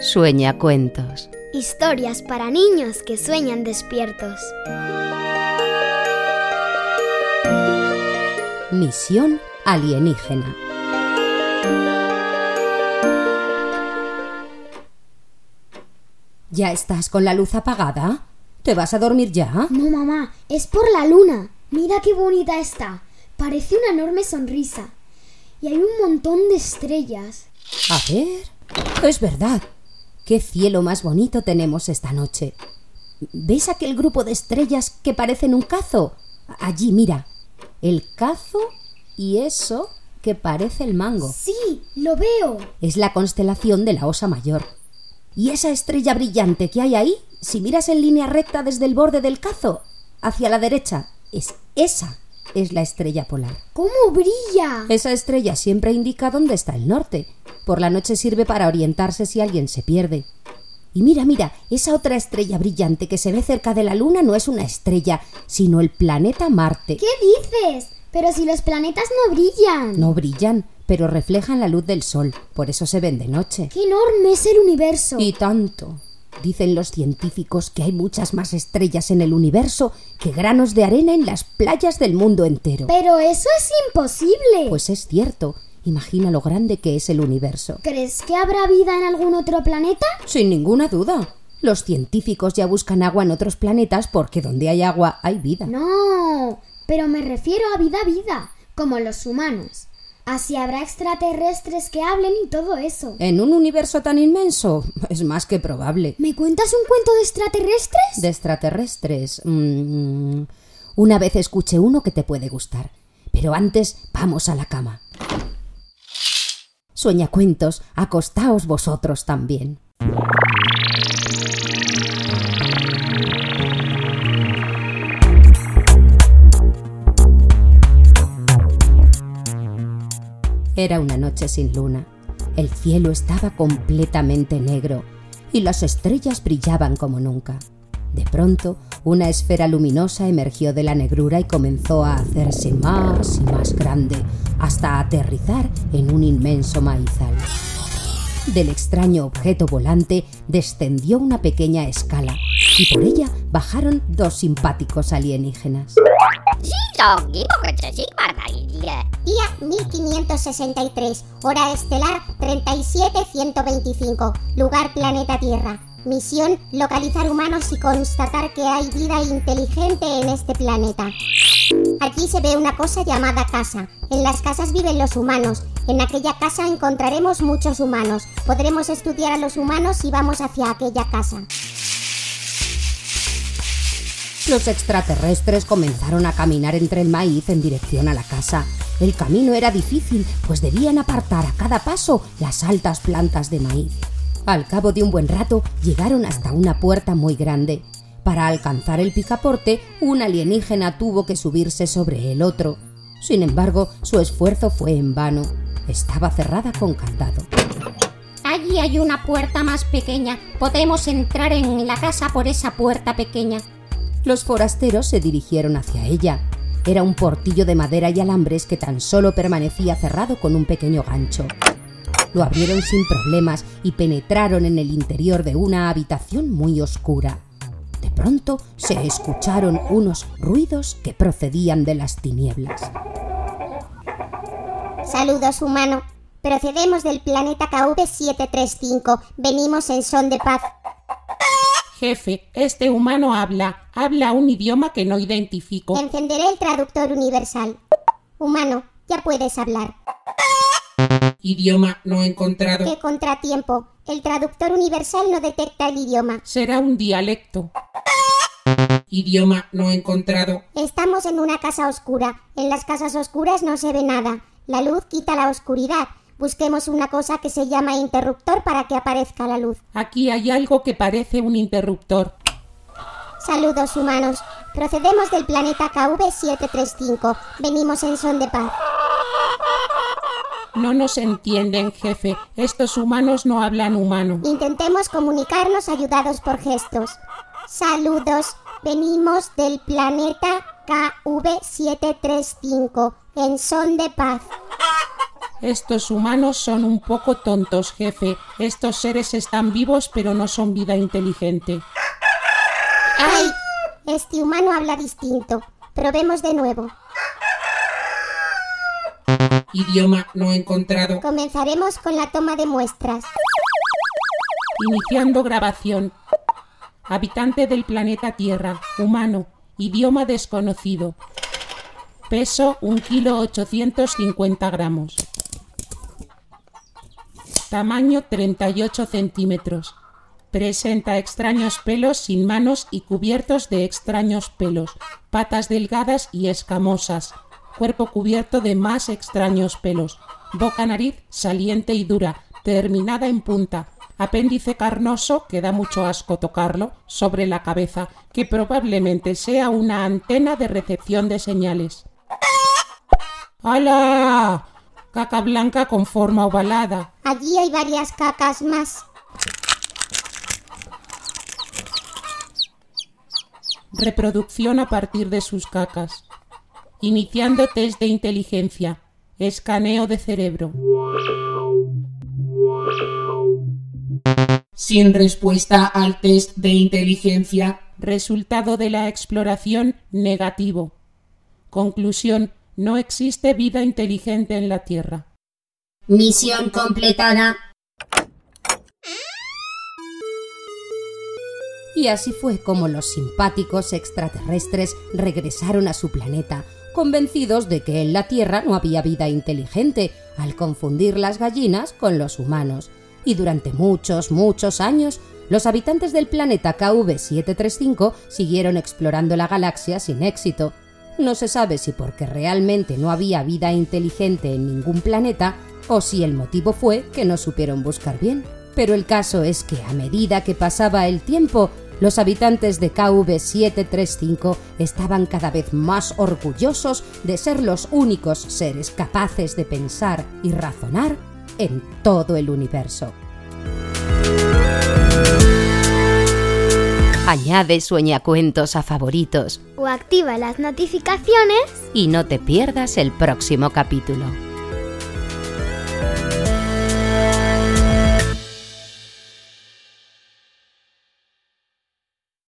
Sueña cuentos. Historias para niños que sueñan despiertos. Misión alienígena. ¿Ya estás con la luz apagada? ¿Te vas a dormir ya? No, mamá, es por la luna. Mira qué bonita está. Parece una enorme sonrisa. Y hay un montón de estrellas. A ver. Es verdad. Qué cielo más bonito tenemos esta noche. ¿Ves aquel grupo de estrellas que parecen un cazo? Allí, mira. El cazo y eso que parece el mango. Sí, lo veo. Es la constelación de la Osa Mayor. Y esa estrella brillante que hay ahí, si miras en línea recta desde el borde del cazo hacia la derecha, es esa es la estrella polar. ¿Cómo brilla? Esa estrella siempre indica dónde está el norte. Por la noche sirve para orientarse si alguien se pierde. Y mira, mira, esa otra estrella brillante que se ve cerca de la Luna no es una estrella, sino el planeta Marte. ¿Qué dices? Pero si los planetas no brillan. No brillan, pero reflejan la luz del Sol, por eso se ven de noche. ¡Qué enorme es el universo! Y tanto. Dicen los científicos que hay muchas más estrellas en el universo que granos de arena en las playas del mundo entero. Pero eso es imposible. Pues es cierto. Imagina lo grande que es el universo. ¿Crees que habrá vida en algún otro planeta? Sin ninguna duda. Los científicos ya buscan agua en otros planetas porque donde hay agua hay vida. No, pero me refiero a vida vida, como los humanos. Así habrá extraterrestres que hablen y todo eso. En un universo tan inmenso es más que probable. ¿Me cuentas un cuento de extraterrestres? De extraterrestres. mm, una vez escuché uno que te puede gustar. Pero antes vamos a la cama. Sueñacuentos, acostaos vosotros también. Era una noche sin luna. El cielo estaba completamente negro y las estrellas brillaban como nunca. De pronto, una esfera luminosa emergió de la negrura y comenzó a hacerse más y más grande, hasta aterrizar en un inmenso maizal. Del extraño objeto volante descendió una pequeña escala y por ella bajaron dos simpáticos alienígenas. Día 1563, hora estelar 37125, lugar planeta Tierra. Misión, localizar humanos y constatar que hay vida inteligente en este planeta. Allí se ve una cosa llamada casa. En las casas viven los humanos. En aquella casa encontraremos muchos humanos. Podremos estudiar a los humanos si vamos hacia aquella casa. Los extraterrestres comenzaron a caminar entre el maíz en dirección a la casa. El camino era difícil, pues debían apartar a cada paso las altas plantas de maíz. Al cabo de un buen rato llegaron hasta una puerta muy grande. Para alcanzar el picaporte, un alienígena tuvo que subirse sobre el otro. Sin embargo, su esfuerzo fue en vano. Estaba cerrada con candado. Allí hay una puerta más pequeña. Podemos entrar en la casa por esa puerta pequeña. Los forasteros se dirigieron hacia ella. Era un portillo de madera y alambres que tan solo permanecía cerrado con un pequeño gancho. Lo abrieron sin problemas y penetraron en el interior de una habitación muy oscura. De pronto se escucharon unos ruidos que procedían de las tinieblas. Saludos, humano. Procedemos del planeta KV735. Venimos en son de paz. Jefe, este humano habla. Habla un idioma que no identifico. Encenderé el traductor universal. Humano, ya puedes hablar. Idioma no encontrado. ¡Qué contratiempo! El traductor universal no detecta el idioma. Será un dialecto. Idioma no encontrado. Estamos en una casa oscura. En las casas oscuras no se ve nada. La luz quita la oscuridad. Busquemos una cosa que se llama interruptor para que aparezca la luz. Aquí hay algo que parece un interruptor. Saludos humanos. Procedemos del planeta KV735. Venimos en son de paz. No nos entienden, jefe. Estos humanos no hablan humano. Intentemos comunicarnos ayudados por gestos. Saludos. Venimos del planeta KV735 en son de paz. Estos humanos son un poco tontos, jefe. Estos seres están vivos pero no son vida inteligente. ¡Ay! Este humano habla distinto. Probemos de nuevo. Idioma no encontrado. Comenzaremos con la toma de muestras. Iniciando grabación. Habitante del planeta Tierra, humano, idioma desconocido. Peso 1 kilo 850 gramos. Tamaño 38 centímetros. Presenta extraños pelos sin manos y cubiertos de extraños pelos, patas delgadas y escamosas, cuerpo cubierto de más extraños pelos, boca nariz saliente y dura, terminada en punta, apéndice carnoso que da mucho asco tocarlo sobre la cabeza, que probablemente sea una antena de recepción de señales. ¡Hala! Caca blanca con forma ovalada. Allí hay varias cacas más. Reproducción a partir de sus cacas. Iniciando test de inteligencia. Escaneo de cerebro. Sin respuesta al test de inteligencia. Resultado de la exploración negativo. Conclusión. No existe vida inteligente en la Tierra. Misión completada. Y así fue como los simpáticos extraterrestres regresaron a su planeta, convencidos de que en la Tierra no había vida inteligente, al confundir las gallinas con los humanos. Y durante muchos, muchos años, los habitantes del planeta KV-735 siguieron explorando la galaxia sin éxito. No se sabe si porque realmente no había vida inteligente en ningún planeta o si el motivo fue que no supieron buscar bien. Pero el caso es que a medida que pasaba el tiempo, los habitantes de KV-735 estaban cada vez más orgullosos de ser los únicos seres capaces de pensar y razonar en todo el universo. Añade sueñacuentos a favoritos O activa las notificaciones. y no te pierdas el próximo capítulo.